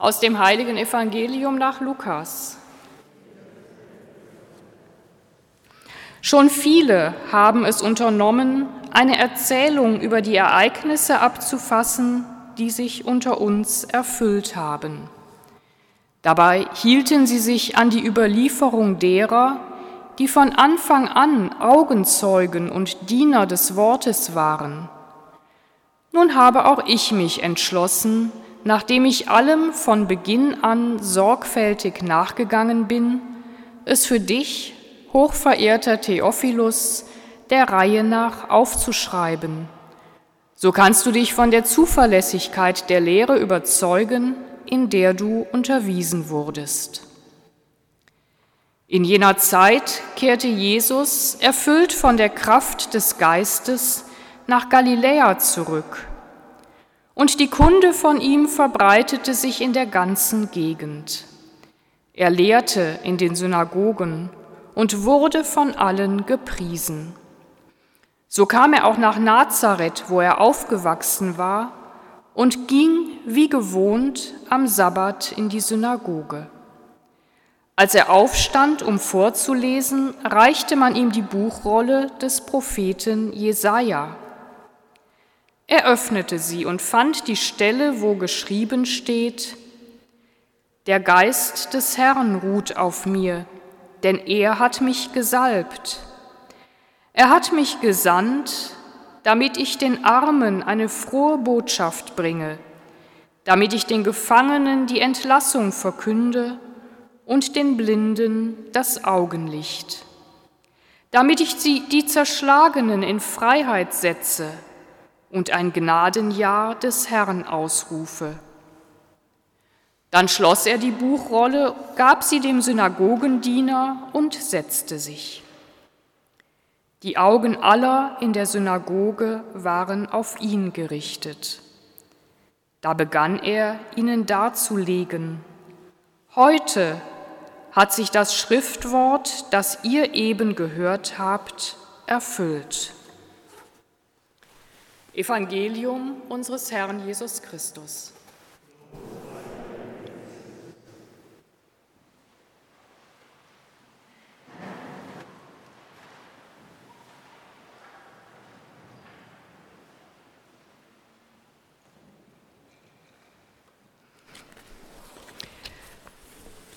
Aus dem heiligen Evangelium nach Lukas. Schon viele haben es unternommen, eine Erzählung über die Ereignisse abzufassen, die sich unter uns erfüllt haben. Dabei hielten sie sich an die Überlieferung derer, die von Anfang an Augenzeugen und Diener des Wortes waren. Nun habe auch ich mich entschlossen, nachdem ich allem von Beginn an sorgfältig nachgegangen bin, es für dich, hochverehrter Theophilus, der Reihe nach aufzuschreiben. So kannst du dich von der Zuverlässigkeit der Lehre überzeugen, in der du unterwiesen wurdest. In jener Zeit kehrte Jesus, erfüllt von der Kraft des Geistes, nach Galiläa zurück und die Kunde von ihm verbreitete sich in der ganzen Gegend. Er lehrte in den Synagogen und wurde von allen gepriesen. So kam er auch nach Nazareth, wo er aufgewachsen war, und ging wie gewohnt am Sabbat in die Synagoge. Als er aufstand, um vorzulesen, reichte man ihm die Buchrolle des Propheten Jesaja. Er öffnete sie und fand die Stelle, wo geschrieben steht, Der Geist des Herrn ruht auf mir, denn er hat mich gesalbt. Er hat mich gesandt, damit ich den Armen eine frohe Botschaft bringe, damit ich den Gefangenen die Entlassung verkünde und den Blinden das Augenlicht, damit ich die Zerschlagenen in Freiheit setze und ein Gnadenjahr des Herrn ausrufe. Dann schloss er die Buchrolle, gab sie dem Synagogendiener und setzte sich. Die Augen aller in der Synagoge waren auf ihn gerichtet. Da begann er ihnen darzulegen, heute hat sich das Schriftwort, das ihr eben gehört habt, erfüllt. Evangelium unseres Herrn Jesus Christus.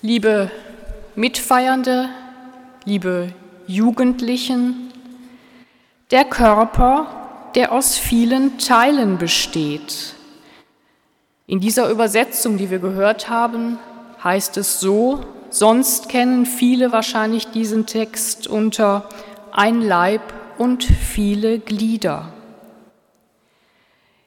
Liebe Mitfeiernde, liebe Jugendlichen, der Körper der aus vielen Teilen besteht. In dieser Übersetzung, die wir gehört haben, heißt es so, sonst kennen viele wahrscheinlich diesen Text unter ein Leib und viele Glieder.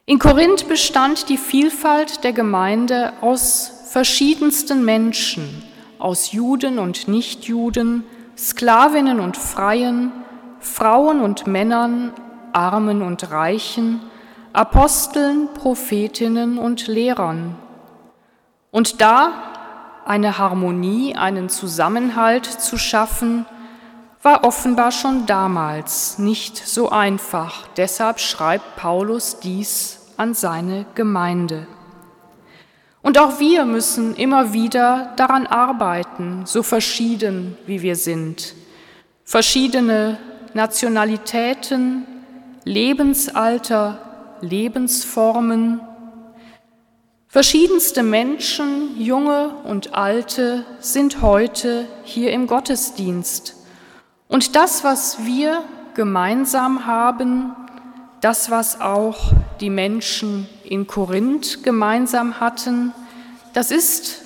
In Korinth bestand die Vielfalt der Gemeinde aus verschiedensten Menschen, aus Juden und Nichtjuden, Sklavinnen und Freien, Frauen und Männern, Armen und Reichen, Aposteln, Prophetinnen und Lehrern. Und da eine Harmonie, einen Zusammenhalt zu schaffen, war offenbar schon damals nicht so einfach. Deshalb schreibt Paulus dies an seine Gemeinde. Und auch wir müssen immer wieder daran arbeiten, so verschieden wie wir sind. Verschiedene Nationalitäten, Lebensalter, Lebensformen. Verschiedenste Menschen, junge und alte, sind heute hier im Gottesdienst. Und das, was wir gemeinsam haben, das, was auch die Menschen in Korinth gemeinsam hatten, das ist,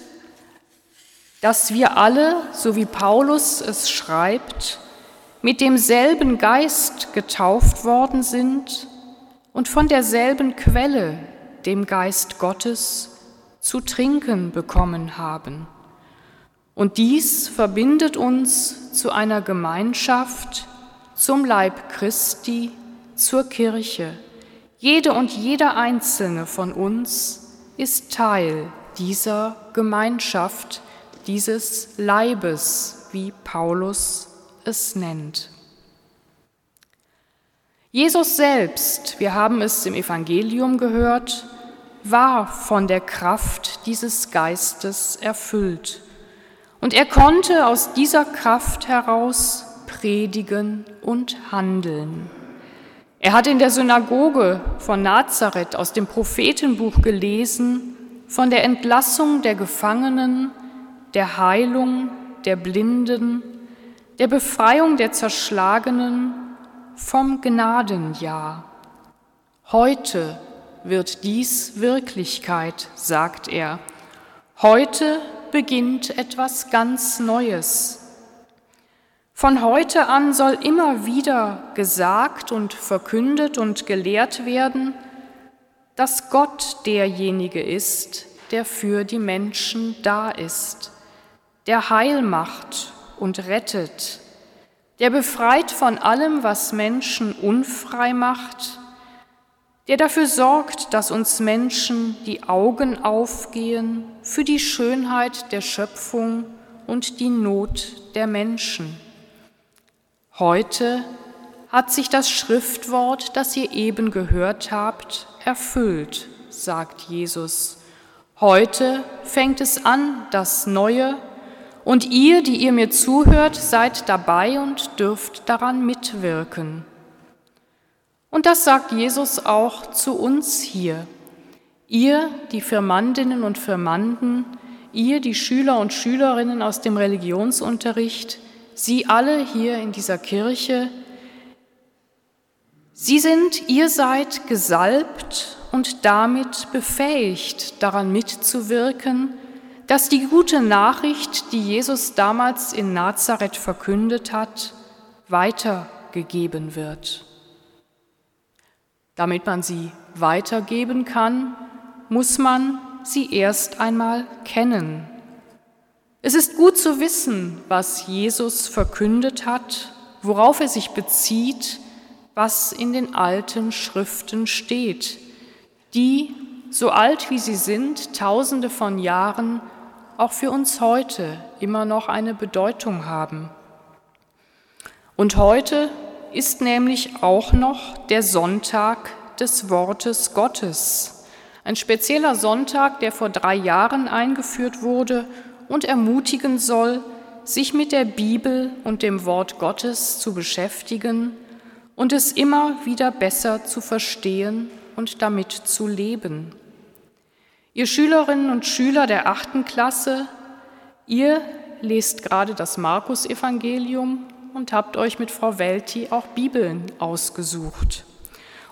dass wir alle, so wie Paulus es schreibt, mit demselben Geist getauft worden sind und von derselben Quelle, dem Geist Gottes, zu trinken bekommen haben. Und dies verbindet uns zu einer Gemeinschaft, zum Leib Christi, zur Kirche. Jede und jeder einzelne von uns ist Teil dieser Gemeinschaft, dieses Leibes, wie Paulus es nennt. Jesus selbst, wir haben es im Evangelium gehört, war von der Kraft dieses Geistes erfüllt. Und er konnte aus dieser Kraft heraus predigen und handeln. Er hat in der Synagoge von Nazareth aus dem Prophetenbuch gelesen von der Entlassung der Gefangenen, der Heilung der Blinden, der Befreiung der Zerschlagenen, vom Gnadenjahr. Heute wird dies Wirklichkeit, sagt er. Heute beginnt etwas ganz Neues. Von heute an soll immer wieder gesagt und verkündet und gelehrt werden, dass Gott derjenige ist, der für die Menschen da ist, der Heil macht und rettet, der befreit von allem, was Menschen unfrei macht, der dafür sorgt, dass uns Menschen die Augen aufgehen für die Schönheit der Schöpfung und die Not der Menschen. Heute hat sich das Schriftwort, das ihr eben gehört habt, erfüllt, sagt Jesus. Heute fängt es an, das Neue, und ihr, die ihr mir zuhört, seid dabei und dürft daran mitwirken. Und das sagt Jesus auch zu uns hier. Ihr, die Firmandinnen und Firmanden, ihr, die Schüler und Schülerinnen aus dem Religionsunterricht, Sie alle hier in dieser Kirche, Sie sind, ihr seid gesalbt und damit befähigt, daran mitzuwirken, dass die gute Nachricht, die Jesus damals in Nazareth verkündet hat, weitergegeben wird. Damit man sie weitergeben kann, muss man sie erst einmal kennen. Es ist gut zu wissen, was Jesus verkündet hat, worauf er sich bezieht, was in den alten Schriften steht, die, so alt wie sie sind, tausende von Jahren, auch für uns heute immer noch eine Bedeutung haben. Und heute ist nämlich auch noch der Sonntag des Wortes Gottes, ein spezieller Sonntag, der vor drei Jahren eingeführt wurde und ermutigen soll, sich mit der Bibel und dem Wort Gottes zu beschäftigen und es immer wieder besser zu verstehen und damit zu leben. Ihr Schülerinnen und Schüler der achten Klasse, ihr lest gerade das Markus-Evangelium und habt euch mit Frau Welti auch Bibeln ausgesucht.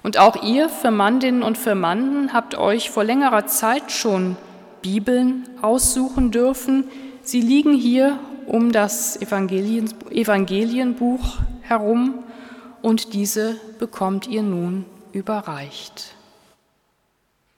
Und auch ihr Firmandinnen und Firmanden habt euch vor längerer Zeit schon Bibeln aussuchen dürfen. Sie liegen hier um das Evangelien, Evangelienbuch herum und diese bekommt ihr nun überreicht.